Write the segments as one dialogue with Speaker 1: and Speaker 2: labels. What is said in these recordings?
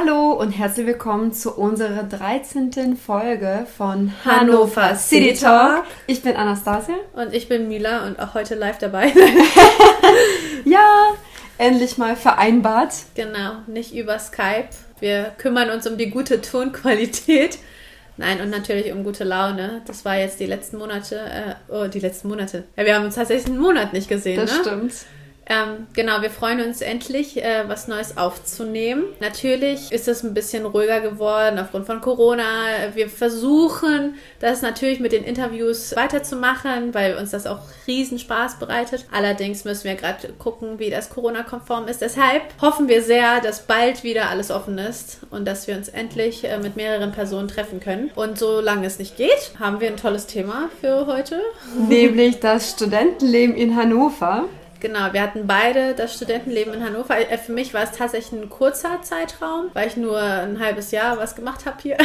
Speaker 1: Hallo und herzlich willkommen zu unserer 13. Folge von Hannover City Talk. Ich bin Anastasia.
Speaker 2: Und ich bin Mila und auch heute live dabei.
Speaker 1: ja, endlich mal vereinbart.
Speaker 2: Genau, nicht über Skype. Wir kümmern uns um die gute Tonqualität. Nein, und natürlich um gute Laune. Das war jetzt die letzten Monate. Äh, oh, die letzten Monate. Ja, wir haben uns tatsächlich einen Monat nicht gesehen.
Speaker 1: Das
Speaker 2: ne?
Speaker 1: stimmt.
Speaker 2: Ähm, genau, wir freuen uns endlich, äh, was Neues aufzunehmen. Natürlich ist es ein bisschen ruhiger geworden aufgrund von Corona. Wir versuchen, das natürlich mit den Interviews weiterzumachen, weil uns das auch riesen Spaß bereitet. Allerdings müssen wir gerade gucken, wie das Corona-konform ist. Deshalb hoffen wir sehr, dass bald wieder alles offen ist und dass wir uns endlich äh, mit mehreren Personen treffen können. Und solange es nicht geht, haben wir ein tolles Thema für heute.
Speaker 1: Nämlich das Studentenleben in Hannover.
Speaker 2: Genau, wir hatten beide das Studentenleben in Hannover. Äh, für mich war es tatsächlich ein kurzer Zeitraum, weil ich nur ein halbes Jahr was gemacht habe hier.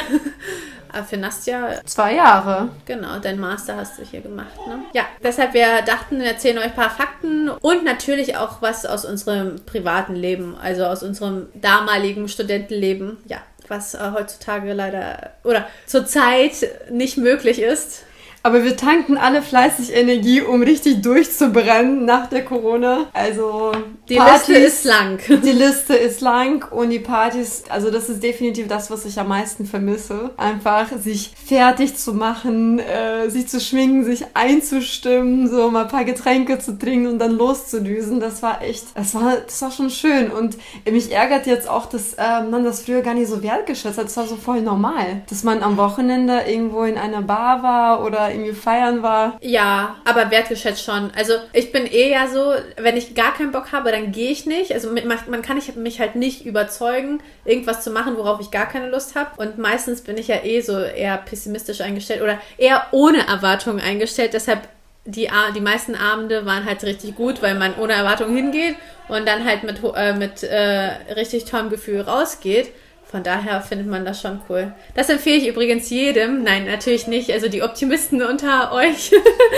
Speaker 2: Aber für Nastja.
Speaker 1: Zwei Jahre.
Speaker 2: Genau, dein Master hast du hier gemacht, ne? Ja, deshalb wir dachten, wir erzählen euch ein paar Fakten und natürlich auch was aus unserem privaten Leben, also aus unserem damaligen Studentenleben. Ja, was äh, heutzutage leider oder zurzeit nicht möglich ist.
Speaker 1: Aber wir tanken alle fleißig Energie, um richtig durchzubrennen nach der Corona. Also
Speaker 2: die Partys, Liste ist lang.
Speaker 1: Die Liste ist lang und die Partys, also das ist definitiv das, was ich am meisten vermisse. Einfach sich fertig zu machen, äh, sich zu schminken, sich einzustimmen, so mal ein paar Getränke zu trinken und dann loszudüsen. Das war echt, das war, das war schon schön. Und mich ärgert jetzt auch, dass äh, man das früher gar nicht so wertgeschätzt hat. Das war so voll normal, dass man am Wochenende irgendwo in einer Bar war oder irgendwie feiern war.
Speaker 2: Ja, aber wertgeschätzt schon. Also ich bin eh ja so, wenn ich gar keinen Bock habe, dann gehe ich nicht. Also man kann mich halt nicht überzeugen, irgendwas zu machen, worauf ich gar keine Lust habe. Und meistens bin ich ja eh so eher pessimistisch eingestellt oder eher ohne Erwartungen eingestellt. Deshalb die, die meisten Abende waren halt richtig gut, weil man ohne Erwartung hingeht und dann halt mit, äh, mit äh, richtig tollem Gefühl rausgeht. Von daher findet man das schon cool. Das empfehle ich übrigens jedem. Nein, natürlich nicht. Also die Optimisten unter euch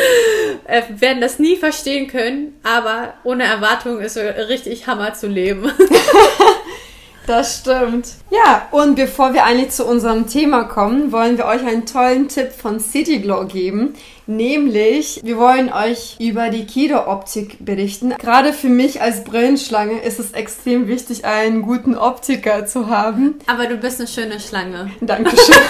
Speaker 2: äh, werden das nie verstehen können. Aber ohne Erwartung ist richtig Hammer zu leben.
Speaker 1: Das stimmt. Ja, und bevor wir eigentlich zu unserem Thema kommen, wollen wir euch einen tollen Tipp von Cityglow geben. Nämlich, wir wollen euch über die Kido-Optik berichten. Gerade für mich als Brillenschlange ist es extrem wichtig, einen guten Optiker zu haben.
Speaker 2: Aber du bist eine schöne Schlange.
Speaker 1: Dankeschön.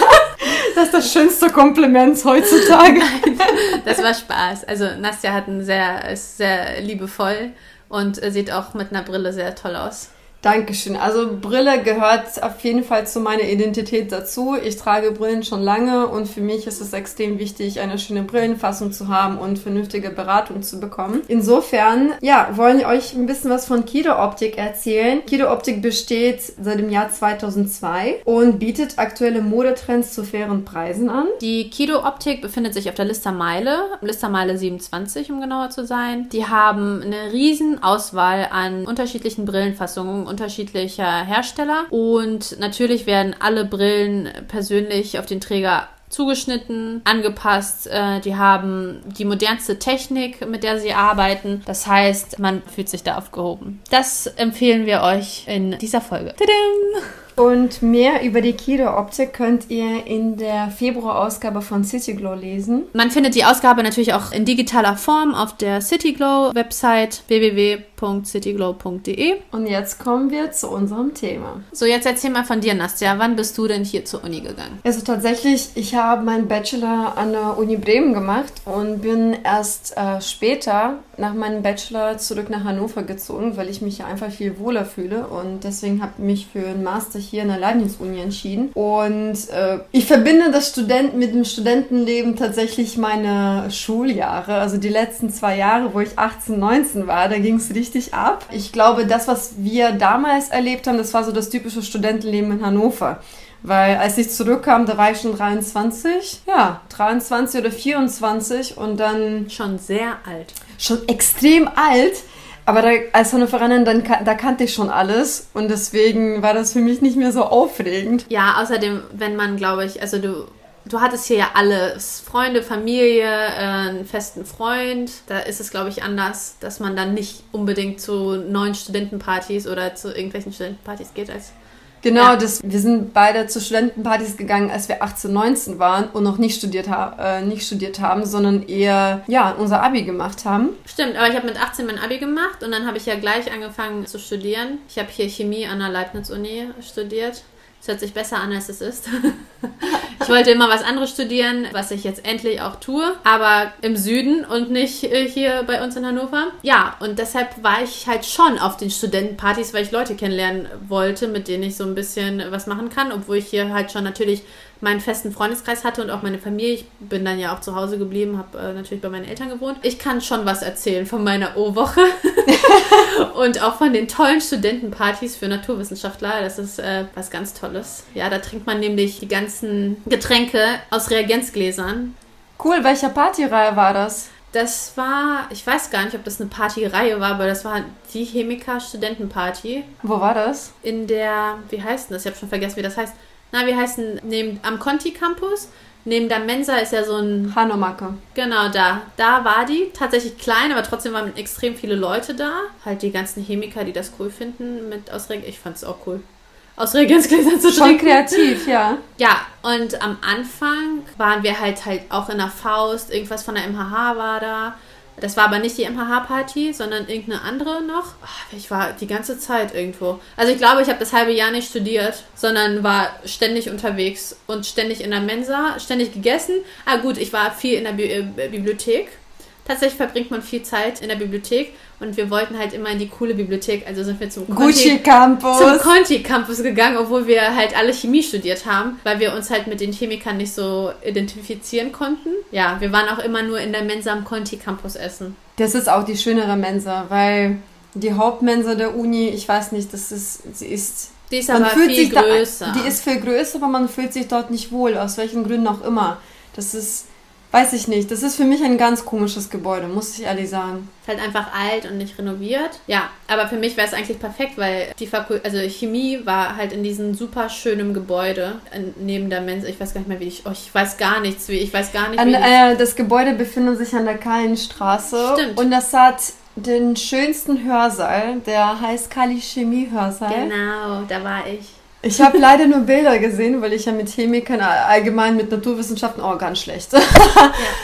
Speaker 1: Das ist das schönste Kompliment heutzutage. Nein,
Speaker 2: das war Spaß. Also Nastja hat einen sehr, ist sehr liebevoll und sieht auch mit einer Brille sehr toll aus.
Speaker 1: Dankeschön. Also Brille gehört auf jeden Fall zu meiner Identität dazu. Ich trage Brillen schon lange und für mich ist es extrem wichtig, eine schöne Brillenfassung zu haben und vernünftige Beratung zu bekommen. Insofern, ja, wollen wir euch ein bisschen was von Kido Optik erzählen. Kido Optik besteht seit dem Jahr 2002 und bietet aktuelle Modetrends zu fairen Preisen an.
Speaker 2: Die Kido Optik befindet sich auf der Listermeile, Listermeile 27, um genauer zu sein. Die haben eine riesen Auswahl an unterschiedlichen Brillenfassungen unterschiedlicher Hersteller. Und natürlich werden alle Brillen persönlich auf den Träger zugeschnitten, angepasst. Äh, die haben die modernste Technik, mit der sie arbeiten. Das heißt, man fühlt sich da aufgehoben. Das empfehlen wir euch in dieser Folge. Tadam!
Speaker 1: Und mehr über die Kido-Optik könnt ihr in der Februar-Ausgabe von Cityglow lesen.
Speaker 2: Man findet die Ausgabe natürlich auch in digitaler Form auf der Cityglow-Website www.cityglow.de.
Speaker 1: Und jetzt kommen wir zu unserem Thema.
Speaker 2: So, jetzt erzähl mal von dir, Nastja. Wann bist du denn hier zur Uni gegangen?
Speaker 1: Also tatsächlich, ich habe meinen Bachelor an der Uni Bremen gemacht und bin erst äh, später nach meinem Bachelor zurück nach Hannover gezogen, weil ich mich hier einfach viel wohler fühle und deswegen habe ich mich für einen Master hier in der Leibniz-Uni entschieden. Und äh, ich verbinde das Student mit dem Studentenleben tatsächlich meine Schuljahre. Also die letzten zwei Jahre, wo ich 18, 19 war, da ging es richtig ab. Ich glaube, das, was wir damals erlebt haben, das war so das typische Studentenleben in Hannover. Weil als ich zurückkam, da war ich schon 23. Ja, 23 oder 24 und dann.
Speaker 2: Schon sehr alt.
Speaker 1: Schon extrem alt. Aber da, als Hannoveranerin, dann da kannte ich schon alles und deswegen war das für mich nicht mehr so aufregend.
Speaker 2: Ja, außerdem, wenn man, glaube ich, also du, du hattest hier ja alles, Freunde, Familie, äh, einen festen Freund, da ist es, glaube ich, anders, dass man dann nicht unbedingt zu neuen Studentenpartys oder zu irgendwelchen Studentenpartys geht als
Speaker 1: Genau,
Speaker 2: Ja.
Speaker 1: das, wir sind beide zu Studentenpartys gegangen, als wir 18, 19 waren und noch nicht studiert, ha äh, nicht studiert haben, sondern eher ja, unser Abi gemacht haben.
Speaker 2: Stimmt, aber ich habe mit 18 mein Abi gemacht und dann habe ich ja gleich angefangen zu studieren. Ich habe hier Chemie an der Leibniz-Uni studiert. Das hört sich besser an, als es ist. ich wollte immer was anderes studieren, was ich jetzt endlich auch tue, aber im Süden und nicht äh, hier bei uns in Hannover. Ja, und deshalb war ich halt schon auf den Studentenpartys, weil ich Leute kennenlernen wollte, mit denen ich so ein bisschen was machen kann, obwohl ich hier halt schon natürlich meinen festen Freundeskreis hatte und auch meine Familie. Ich bin dann ja auch zu Hause geblieben, habe äh, natürlich bei meinen Eltern gewohnt. Ich kann schon was erzählen von meiner O-Woche und auch von den tollen Studentenpartys für Naturwissenschaftler. Das ist äh, was ganz Tolles. Ja, da trinkt man nämlich die ganzen Getränke aus Reagenzgläsern.
Speaker 1: Cool, welcher Partyreihe war das?
Speaker 2: Das war, ich weiß gar nicht, ob das eine Partyreihe war, aber das war die Chemiker Studentenparty
Speaker 1: Wo war das?
Speaker 2: in der, wie heißt denn das? Ich habe schon vergessen, wie das heißt. Na, wie heißt denn, neben, am Conti Campus, neben der Mensa ist ja so ein,
Speaker 1: Hanomacke.
Speaker 2: genau da, da war die, tatsächlich klein, aber trotzdem waren extrem viele Leute da. Halt die ganzen Chemiker, die das cool finden, mit aus Reg ich fand's auch cool. Aus Reagenzgläsern zu
Speaker 1: Schon
Speaker 2: trinken.
Speaker 1: kreativ, ja.
Speaker 2: Ja, und am Anfang waren wir halt halt auch in der Faust, irgendwas von der MHH war da. Das war aber nicht die MHH-Party, sondern irgendeine andere noch. Ah, Ich war die ganze Zeit irgendwo. Also ich glaube, ich habe das halbe Jahr nicht studiert, sondern war ständig unterwegs und ständig in der Mensa, ständig gegessen. Ah gut, ich war viel in der Bi äh, Bibliothek. Tatsächlich verbringt man viel Zeit in der Bibliothek und wir wollten halt immer in die coole Bibliothek. Also sind wir zum zum
Speaker 1: Campus.
Speaker 2: Conti Campus gegangen, obwohl wir halt alle Chemie studiert haben, weil wir uns halt mit den Chemikern nicht so identifizieren konnten. Ja, wir waren auch immer nur in der Mensa am Conti Campus essen.
Speaker 1: Das ist auch die schönere Mensa, weil die Hauptmensa der Uni, ich weiß nicht, das ist, sie ist
Speaker 2: Die ist
Speaker 1: Man
Speaker 2: aber
Speaker 1: fühlt
Speaker 2: viel
Speaker 1: sich da,
Speaker 2: größer.
Speaker 1: die ist viel größer, aber man fühlt sich dort nicht wohl, aus welchen Gründen auch immer. Das ist, weiß ich nicht, das ist für mich ein ganz komisches Gebäude, muss ich ehrlich sagen.
Speaker 2: Ist halt einfach alt und nicht renoviert. Ja, aber für mich wäre es eigentlich perfekt, weil die Fakul also Chemie war halt in diesem super schönen Gebäude neben der Mensa. Ich weiß gar nicht mehr, wie ich, oh, ich weiß gar nichts, wie ich weiß gar nicht,
Speaker 1: An, äh, das Gebäude befindet sich an der Kallenstraße
Speaker 2: Stimmt.
Speaker 1: und das hat den schönsten Hörsaal, der heißt Kali Chemie Hörsaal.
Speaker 2: Genau, da war ich.
Speaker 1: Ich habe leider nur Bilder gesehen, weil ich ja mit Chemikern allgemein mit Naturwissenschaften auch ganz schlecht.
Speaker 2: Ja,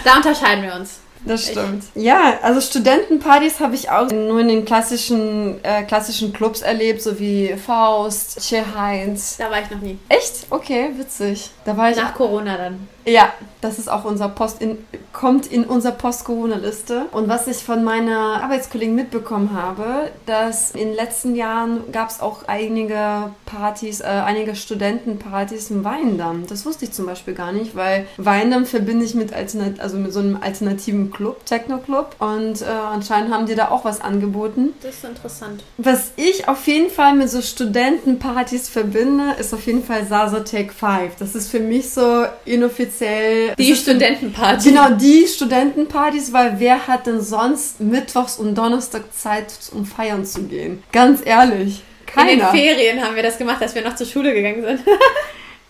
Speaker 2: da unterscheiden wir uns.
Speaker 1: Das stimmt. Ja, also Studentenpartys habe ich auch nur in den klassischen, äh, klassischen Clubs erlebt, so wie Faust, Che Heinz.
Speaker 2: Da war ich noch nie.
Speaker 1: Echt? Okay, witzig. Da war ich.
Speaker 2: Nach Corona dann.
Speaker 1: Ja, das ist auch unser Post in, kommt in unser Post-Corona-Liste. Und was ich von meiner Arbeitskollegen mitbekommen habe, dass in den letzten Jahren gab es auch einige Partys, äh, einige Studentenpartys im Weindamm. Das wusste ich zum Beispiel gar nicht, weil Weindamm verbinde ich mit, Alternat also mit so einem alternativen Club, Techno-Club. Und äh, anscheinend haben die da auch was angeboten.
Speaker 2: Das ist interessant.
Speaker 1: Was ich auf jeden Fall mit so Studentenpartys verbinde, ist auf jeden Fall Sasa Take 5. Das ist für mich so inoffiziell. Das
Speaker 2: Die Studentenparty.
Speaker 1: Genau, die Studentenpartys, weil wer hat denn sonst Mittwochs und Donnerstag Zeit, um feiern zu gehen? Ganz ehrlich.
Speaker 2: In den
Speaker 1: Keiner.
Speaker 2: Ferien haben wir das gemacht, als wir noch zur Schule gegangen sind.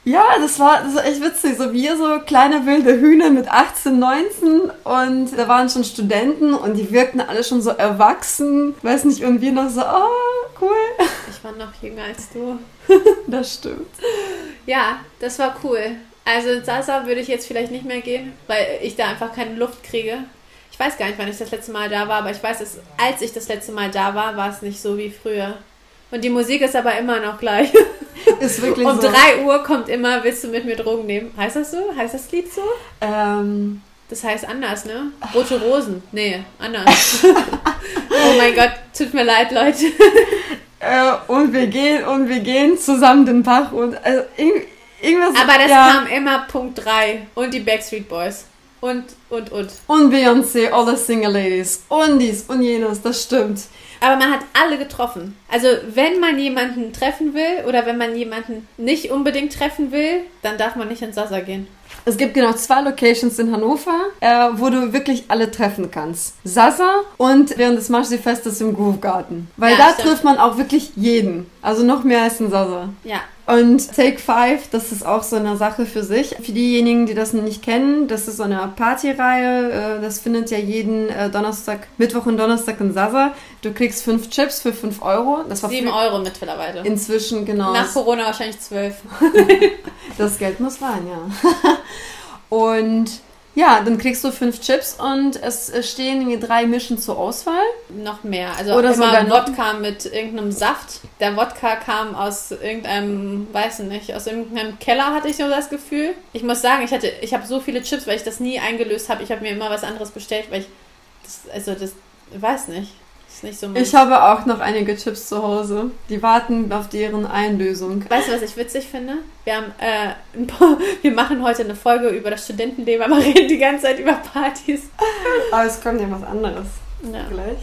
Speaker 1: Ja, das war, das war echt witzig. So wir so kleine wilde Hühner mit 18, 19 und da waren schon Studenten und die wirkten alle schon so erwachsen. Weiß nicht, und wir noch so, oh, cool.
Speaker 2: Ich war noch jünger als du.
Speaker 1: Das stimmt.
Speaker 2: Ja, das war cool. Also in Sasa würde ich jetzt vielleicht nicht mehr gehen, weil ich da einfach keine Luft kriege. Ich weiß gar nicht, wann ich das letzte Mal da war, aber ich weiß, dass, als ich das letzte Mal da war, war es nicht so wie früher. Und die Musik ist aber immer noch gleich.
Speaker 1: Ist wirklich
Speaker 2: Um
Speaker 1: so.
Speaker 2: 3 Uhr kommt immer, willst du mit mir Drogen nehmen? Heißt das so? Heißt das Lied so?
Speaker 1: Ähm,
Speaker 2: Das heißt anders, ne? Rote Rosen. Nee, anders. oh mein Gott, tut mir leid, Leute.
Speaker 1: äh, und wir gehen und wir gehen zusammen den Bach und also irgendwas.
Speaker 2: Aber das
Speaker 1: ja.
Speaker 2: kam immer Punkt 3. Und die Backstreet Boys. Und, und, und.
Speaker 1: Und Beyoncé, all the Single Ladies. Und dies und jenes, das stimmt.
Speaker 2: Aber man hat alle getroffen. Also wenn man jemanden treffen will oder wenn man jemanden nicht unbedingt treffen will, dann darf man nicht ins Sasa gehen.
Speaker 1: Es gibt genau zwei Locations in Hannover, äh, wo du wirklich alle treffen kannst. Sasa und während des Marschsee-Festes im Groove Garden. Weil
Speaker 2: Ja,
Speaker 1: da
Speaker 2: stimmt.
Speaker 1: trifft man auch wirklich jeden. Also noch mehr als in Sasa.
Speaker 2: Ja.
Speaker 1: Und Take Five, das ist auch so eine Sache für sich. Für diejenigen, die das nicht kennen, das ist so eine Partyreihe. Äh, das findet ja jeden äh, Donnerstag, Mittwoch und Donnerstag in Sasa. Du kriegst fünf Chips für fünf Euro.
Speaker 2: Das war Sieben Euro mittlerweile.
Speaker 1: Inzwischen, genau.
Speaker 2: Nach Corona wahrscheinlich zwölf.
Speaker 1: das Geld muss rein, ja. Und ja, dann kriegst du fünf Chips und es stehen drei Mischen zur Auswahl.
Speaker 2: Noch mehr. Also Oder immer Wodka mit irgendeinem Saft. Der Wodka kam aus irgendeinem, weiß nicht, aus irgendeinem Keller hatte ich so das Gefühl. Ich muss sagen, ich hatte, ich habe so viele Chips, weil ich das nie eingelöst habe. Ich habe mir immer was anderes bestellt, weil ich, das, also das, weiß nicht nicht so
Speaker 1: Ich habe auch noch einige Chips zu Hause. Die warten auf deren Einlösung.
Speaker 2: Weißt du, was ich witzig finde? Wir, haben, äh, ein paar, wir machen heute eine Folge über das Studentenleben, aber reden die ganze Zeit über Partys.
Speaker 1: Aber es kommt ja was anderes. Ja. Gleich.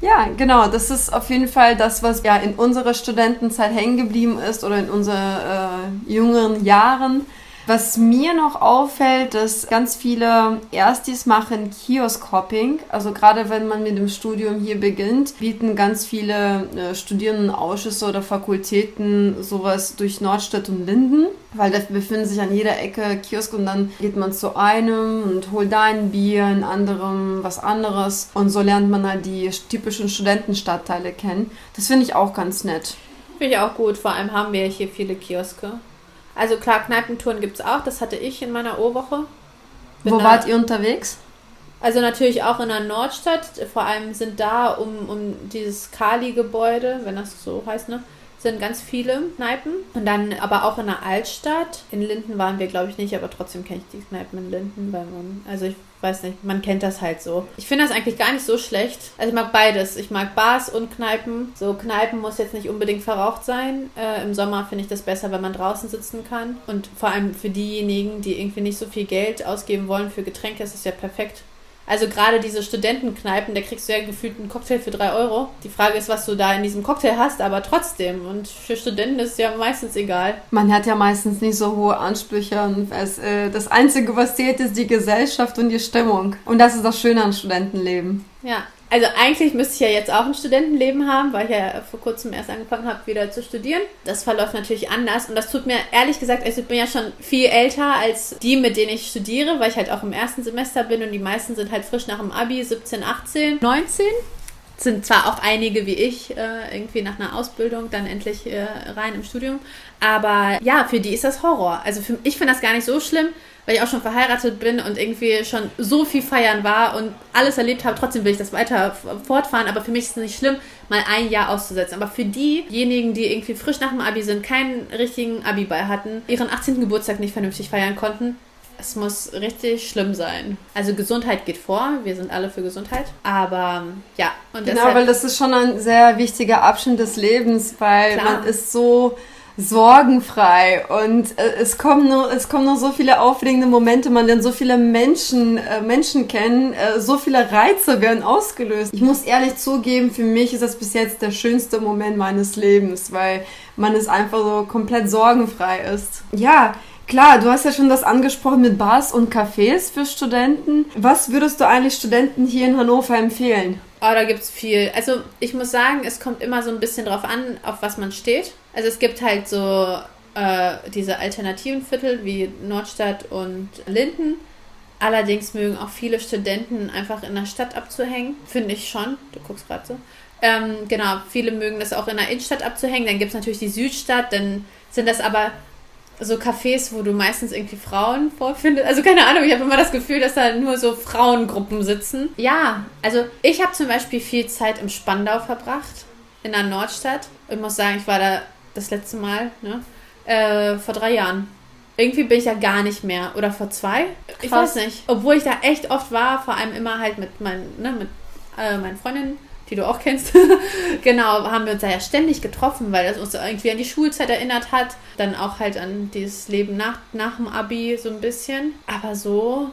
Speaker 1: Ja, genau. Das ist auf jeden Fall das, was ja in unserer Studentenzeit hängen geblieben ist oder in unseren äh, jüngeren Jahren. Was mir noch auffällt, dass ganz viele Erstis machen Kiosk-Hopping. Also gerade wenn man mit dem Studium hier beginnt, bieten ganz viele äh, Studierendenausschüsse oder Fakultäten sowas durch Nordstadt und Linden, weil da befinden sich an jeder Ecke Kiosk und dann geht man zu einem und holt da ein Bier, in anderem was anderes und so lernt man halt die typischen Studentenstadtteile kennen. Das finde ich auch ganz nett.
Speaker 2: Finde ich auch gut, vor allem haben wir hier viele Kioske. Also klar, Kneipentouren gibt es auch, das hatte ich in meiner O-Woche.
Speaker 1: Wo da, wart ihr unterwegs?
Speaker 2: Also natürlich auch in der Nordstadt, vor allem sind da um, um dieses Kali-Gebäude, wenn das so heißt, ne? Sind ganz viele Kneipen. Und dann aber auch in der Altstadt. In Linden waren wir, glaube ich, nicht, aber trotzdem kenne ich die Kneipen in Linden, weil man, also ich weiß nicht, man kennt das halt so. Ich finde das eigentlich gar nicht so schlecht. Also ich mag beides. Ich mag Bars und Kneipen. So Kneipen muss jetzt nicht unbedingt verraucht sein. Äh, Im Sommer finde ich das besser, wenn man draußen sitzen kann. Und vor allem für diejenigen, die irgendwie nicht so viel Geld ausgeben wollen für Getränke, ist es ja perfekt. Also gerade diese Studentenkneipen, da kriegst du ja gefühlt einen Cocktail für drei Euro. Die Frage ist, was du da in diesem Cocktail hast, aber trotzdem. Und für Studenten ist es ja meistens egal.
Speaker 1: Man hat ja meistens nicht so hohe Ansprüche und es, äh, das Einzige, was zählt, ist die Gesellschaft und die Stimmung. Und das ist das Schöne an Studentenleben.
Speaker 2: Ja, also eigentlich müsste ich ja jetzt auch ein Studentenleben haben, weil ich ja vor kurzem erst angefangen habe, wieder zu studieren. Das verläuft natürlich anders und das tut mir ehrlich gesagt, also ich bin ja schon viel älter als die, mit denen ich studiere, weil ich halt auch im ersten Semester bin und die meisten sind halt frisch nach dem Abi, 17, 18, 19 sind zwar auch einige wie ich äh, irgendwie nach einer Ausbildung dann endlich äh, rein im Studium, aber ja, für die ist das Horror. Also für, ich finde das gar nicht so schlimm, weil ich auch schon verheiratet bin und irgendwie schon so viel feiern war und alles erlebt habe. Trotzdem will ich das weiter fortfahren, aber für mich ist es nicht schlimm, mal ein Jahr auszusetzen. Aber für diejenigen, die irgendwie frisch nach dem Abi sind, keinen richtigen Abi-Ball hatten, ihren 18. Geburtstag nicht vernünftig feiern konnten, es muss richtig schlimm sein. Also Gesundheit geht vor, wir sind alle für Gesundheit. Aber ja.
Speaker 1: Und genau, weil das ist schon ein sehr wichtiger Abschnitt des Lebens, weil Klar. man ist so sorgenfrei und äh, es kommen nur es kommen nur so viele aufregende Momente man lernt so viele Menschen äh, Menschen kennen äh, so viele Reize werden ausgelöst ich muss ehrlich zugeben für mich ist das bis jetzt der schönste Moment meines Lebens weil man es einfach so komplett sorgenfrei ist ja Klar, du hast ja schon das angesprochen mit Bars und Cafés für Studenten. Was würdest du eigentlich Studenten hier in Hannover empfehlen?
Speaker 2: Oh, da gibt es viel. Also ich muss sagen, es kommt immer so ein bisschen drauf an, auf was man steht. Also es gibt halt so äh, diese alternativen Viertel wie Nordstadt und Linden. Allerdings mögen auch viele Studenten einfach in der Stadt abzuhängen. Finde ich schon. Du guckst gerade so. Ähm, genau, viele mögen das auch in der Innenstadt abzuhängen. Dann gibt es natürlich die Südstadt. Dann sind das aber so Cafés, wo du meistens irgendwie Frauen vorfindest. Also keine Ahnung, ich habe immer das Gefühl, dass da nur so Frauengruppen sitzen. Ja, also ich habe zum Beispiel viel Zeit im Spandau verbracht, in der Nordstadt. Ich muss sagen, ich war da das letzte Mal, ne? Äh, vor drei Jahren. Irgendwie bin ich da gar nicht mehr. Oder vor zwei? Ich weiß nicht. Obwohl ich da echt oft war, vor allem immer halt mit meinen, ne, mit äh, meinen Freundinnen die du auch kennst, genau, haben wir uns da ja ständig getroffen, weil das uns irgendwie an die Schulzeit erinnert hat. Dann auch halt an dieses Leben nach, nach dem Abi so ein bisschen. Aber so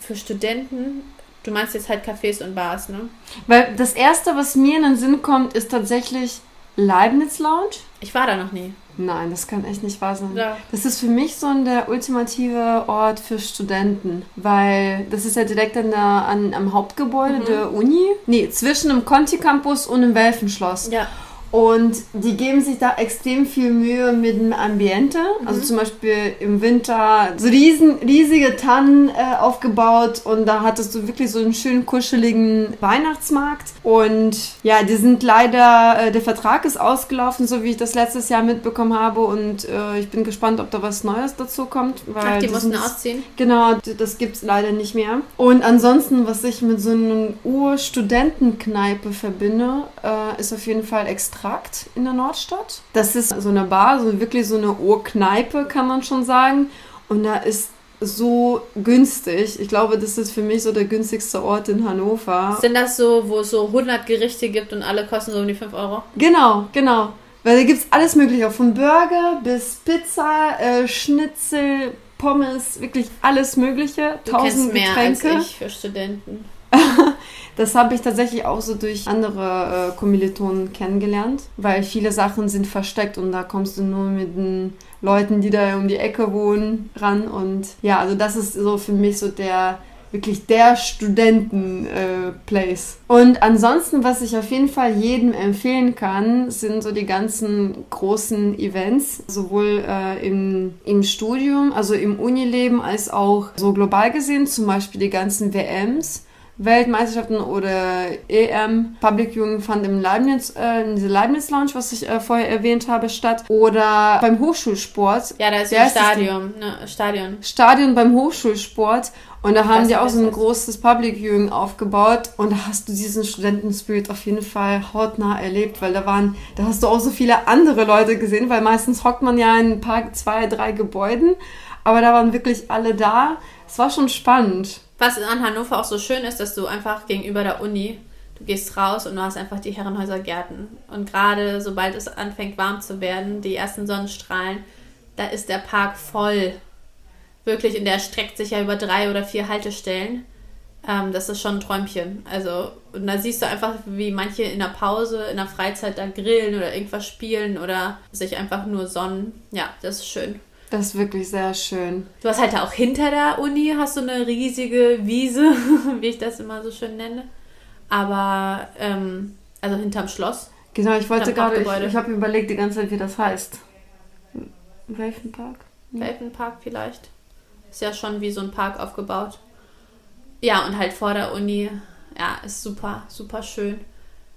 Speaker 2: für Studenten, du meinst jetzt halt Cafés und Bars, ne?
Speaker 1: Weil das Erste, was mir in den Sinn kommt, ist tatsächlich Leibniz Lounge.
Speaker 2: Ich war da noch nie.
Speaker 1: Nein, das kann echt nicht wahr sein. Ja. Das ist für mich so der ultimative Ort für Studenten, weil das ist ja direkt an der, an, am Hauptgebäude mhm. der Uni. Nee, zwischen dem Conti Campus und dem Welfenschloss. Ja. Und die geben sich da extrem viel Mühe mit dem Ambiente. Also zum Beispiel im Winter so riesen, riesige Tannen äh, aufgebaut und da hattest du wirklich so einen schönen kuscheligen Weihnachtsmarkt. Und ja, die sind leider, äh, der Vertrag ist ausgelaufen, so wie ich das letztes Jahr mitbekommen habe. Und äh, ich bin gespannt, ob da was Neues dazu kommt. Weil
Speaker 2: Ach, die
Speaker 1: das
Speaker 2: mussten ausziehen.
Speaker 1: Genau, das gibt's leider nicht mehr. Und ansonsten, was ich mit so einer Ur-Studentenkneipe verbinde, äh, ist auf jeden Fall Extrakt in der Nordstadt. Das ist so eine Bar, so wirklich so eine Urkneipe, kann man schon sagen. Und da ist so günstig. Ich glaube, das ist für mich so der günstigste Ort in Hannover.
Speaker 2: Sind das so, wo es so 100 Gerichte gibt und alle kosten so um die 5 Euro?
Speaker 1: Genau, genau. Weil da gibt es alles mögliche, von Burger bis Pizza, äh, Schnitzel, Pommes, wirklich alles mögliche.
Speaker 2: Du
Speaker 1: Tausend
Speaker 2: kennst mehr
Speaker 1: Getränke.
Speaker 2: als ich für Studenten.
Speaker 1: Das habe ich tatsächlich auch so durch andere äh, Kommilitonen kennengelernt, weil viele Sachen sind versteckt und da kommst du nur mit den Leuten, die da um die Ecke wohnen, ran. Und ja, also das ist so für mich so der wirklich der Studenten-Place. und ansonsten, was ich auf jeden Fall jedem empfehlen kann, sind so die ganzen großen Events, sowohl äh, im, im Studium, also im Unileben, als auch so global gesehen, zum Beispiel die ganzen WMs. Weltmeisterschaften oder EM. Public Viewing fand im Leibniz, äh, in dieser Leibniz Lounge, was ich äh, vorher erwähnt habe, statt. Oder beim Hochschulsport.
Speaker 2: Ja, da ist ein Stadion. Ne, Stadion.
Speaker 1: Stadion beim Hochschulsport. Und da haben die auch so ein großes Public Viewing aufgebaut. Und da hast du diesen Studentenspirit auf jeden Fall hautnah erlebt, weil da waren, da hast du auch so viele andere Leute gesehen, weil meistens hockt man ja in ein paar, zwei, drei Gebäuden. Aber da waren wirklich alle da. Es war schon spannend.
Speaker 2: Was an Hannover auch so schön ist, dass du einfach gegenüber der Uni, du gehst raus und du hast einfach die Herrenhäuser Gärten. Und gerade sobald es anfängt warm zu werden, die ersten Sonnenstrahlen, da ist der Park voll. Wirklich, und der streckt sich ja über drei oder vier Haltestellen. Ähm, das ist schon ein Träumchen. Also, und da siehst du einfach, wie manche in der Pause, in der Freizeit da grillen oder irgendwas spielen oder sich einfach nur sonnen. Ja, das ist schön.
Speaker 1: Das ist wirklich sehr schön.
Speaker 2: Du hast halt auch hinter der Uni hast du eine riesige Wiese, wie ich das immer so schön nenne. Aber, ähm, also hinterm Schloss.
Speaker 1: Genau, ich wollte gerade, ich, ich habe überlegt die ganze Zeit, wie das heißt. Welchen Park?
Speaker 2: Welpenpark vielleicht. Ist ja schon wie so ein Park aufgebaut. Ja, und halt vor der Uni. Ja, ist super, super schön.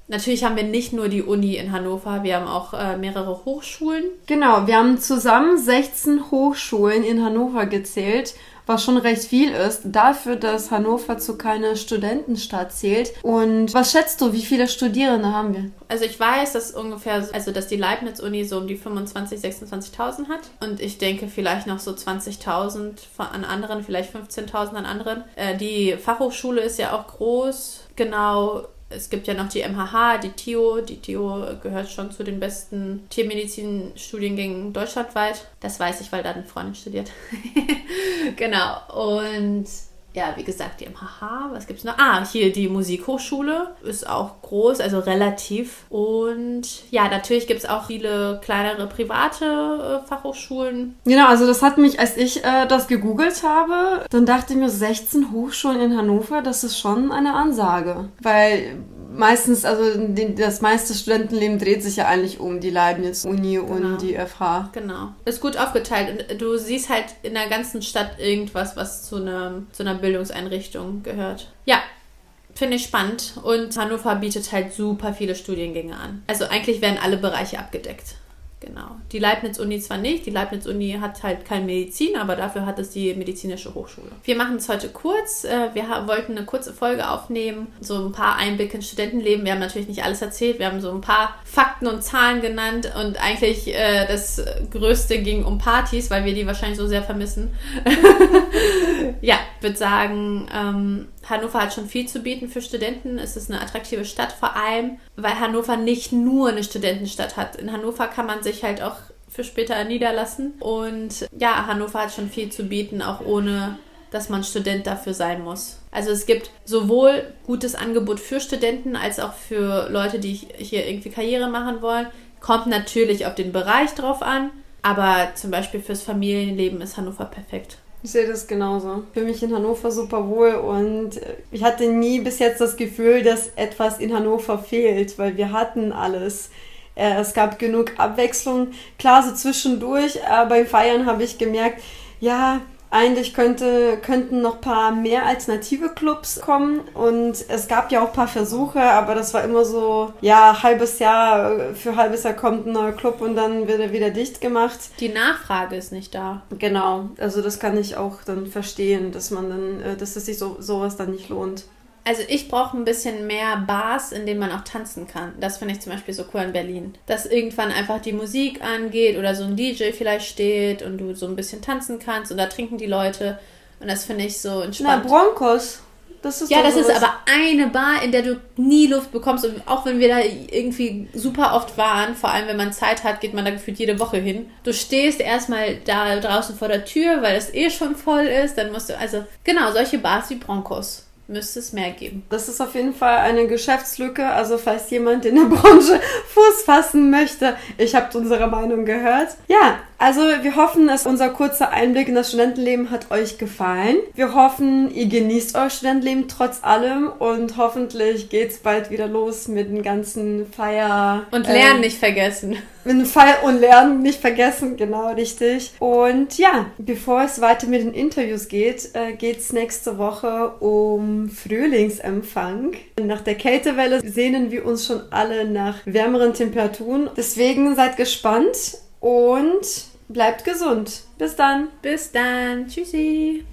Speaker 2: Natürlich haben wir nicht nur die Uni in Hannover, wir haben auch äh, mehrere Hochschulen.
Speaker 1: Genau, wir haben zusammen 16 Hochschulen in Hannover gezählt, was schon recht viel ist, dafür, dass Hannover zu keiner Studentenstadt zählt. Und was schätzt du, wie viele Studierende haben wir?
Speaker 2: Also ich weiß, dass ungefähr, also dass die Leibniz-Uni so um die 25.000, 26.000 hat. Und ich denke vielleicht noch so 20.000 von- an anderen, vielleicht 15.000 an anderen. Äh, die Fachhochschule ist ja auch groß. Genau. Es gibt ja noch die MHH, die TIO. Die TIO gehört schon zu den besten Tiermedizin-Studiengängen deutschlandweit. Das weiß ich, weil da eine Freundin studiert. genau. Und ja, wie gesagt, die MHH, was gibt's noch? Ah, hier die Musikhochschule ist auch groß, also relativ. Und ja, natürlich gibt es auch viele kleinere private äh, Fachhochschulen.
Speaker 1: Genau, also das hat mich, als ich äh, das gegoogelt habe, dann dachte ich mir, 16 Hochschulen in Hannover, das ist schon eine Ansage. Weil meistens, also die, das meiste Studentenleben dreht sich ja eigentlich um die Leibniz-Uni
Speaker 2: Genau.
Speaker 1: und die FH.
Speaker 2: Genau. Ist gut aufgeteilt. Und du siehst halt in der ganzen Stadt irgendwas, was zu, einem, zu einer Bildungseinrichtung gehört. Ja. Finde ich spannend. Und Hannover bietet halt super viele Studiengänge an. Also eigentlich werden alle Bereiche abgedeckt. Genau. Die Leibniz-Uni zwar nicht, die Leibniz-Uni hat halt kein Medizin, aber dafür hat es die medizinische Hochschule. Wir machen es heute kurz. Äh, Wir wollten eine kurze Folge aufnehmen, so ein paar Einblicke ins Studentenleben. Wir haben natürlich nicht alles erzählt, wir haben so ein paar Fakten und Zahlen genannt und eigentlich äh, das Größte ging um Partys, weil wir die wahrscheinlich so sehr vermissen. ja, würde sagen, ähm, Hannover hat schon viel zu bieten für Studenten. Es ist eine attraktive Stadt, vor allem, weil Hannover nicht nur eine Studentenstadt hat. In Hannover kann man sich halt auch für später niederlassen. Und ja, Hannover hat schon viel zu bieten, auch ohne dass man Student dafür sein muss. Also es gibt sowohl gutes Angebot für Studenten als auch für Leute, die hier irgendwie Karriere machen wollen. Kommt natürlich auf den Bereich drauf an, aber zum Beispiel fürs Familienleben ist Hannover perfekt.
Speaker 1: Ich sehe das genauso. Ich fühle mich in Hannover super wohl und ich hatte nie bis jetzt das Gefühl, dass etwas in Hannover fehlt, weil wir hatten alles. Äh, es gab genug Abwechslung. Klar, so zwischendurch äh, beim Feiern habe ich gemerkt, ja, eigentlich könnte, könnten noch ein paar mehr alternative Clubs kommen und es gab ja auch ein paar Versuche, aber das war immer so, ja, halbes Jahr, für halbes Jahr kommt ein neuer Club und dann wird er wieder dicht gemacht.
Speaker 2: Die Nachfrage ist nicht da.
Speaker 1: Genau, also das kann ich auch dann verstehen, dass man dann, äh, dass es sich so, sowas dann nicht lohnt.
Speaker 2: Also ich brauche ein bisschen mehr Bars, in denen man auch tanzen kann. Das finde ich zum Beispiel so cool in Berlin. Dass irgendwann einfach die Musik angeht oder so ein DJ vielleicht steht und du so ein bisschen tanzen kannst und da trinken die Leute. Und das finde ich so entspannt.
Speaker 1: Na, Broncos.
Speaker 2: Das ist ja, das ist aber eine Bar, in der du nie Luft bekommst. Und auch wenn wir da irgendwie super oft waren, vor allem wenn man Zeit hat, geht man da gefühlt jede Woche hin. Du stehst erstmal da draußen vor der Tür, weil es eh schon voll ist. Dann musst du, also genau, solche Bars wie Broncos müsste es mehr geben.
Speaker 1: Das ist auf jeden Fall eine Geschäftslücke. Also falls jemand in der Branche Fuß fassen möchte, ich habe unsere Meinung gehört. Ja, also wir hoffen, dass unser kurzer Einblick in das Studentenleben hat euch gefallen. Wir hoffen, ihr genießt euer Studentenleben trotz allem und hoffentlich geht's bald wieder los mit den ganzen Feier...
Speaker 2: Und Lernen äh, nicht vergessen.
Speaker 1: Mit dem Fall und Lernen nicht vergessen, genau, richtig. Und ja, bevor es weiter mit den Interviews geht, äh, geht's nächste Woche um Frühlingsempfang. Nach der Kältewelle sehnen wir uns schon alle nach wärmeren Temperaturen. Deswegen seid gespannt und bleibt gesund. Bis dann.
Speaker 2: Bis dann. Tschüssi.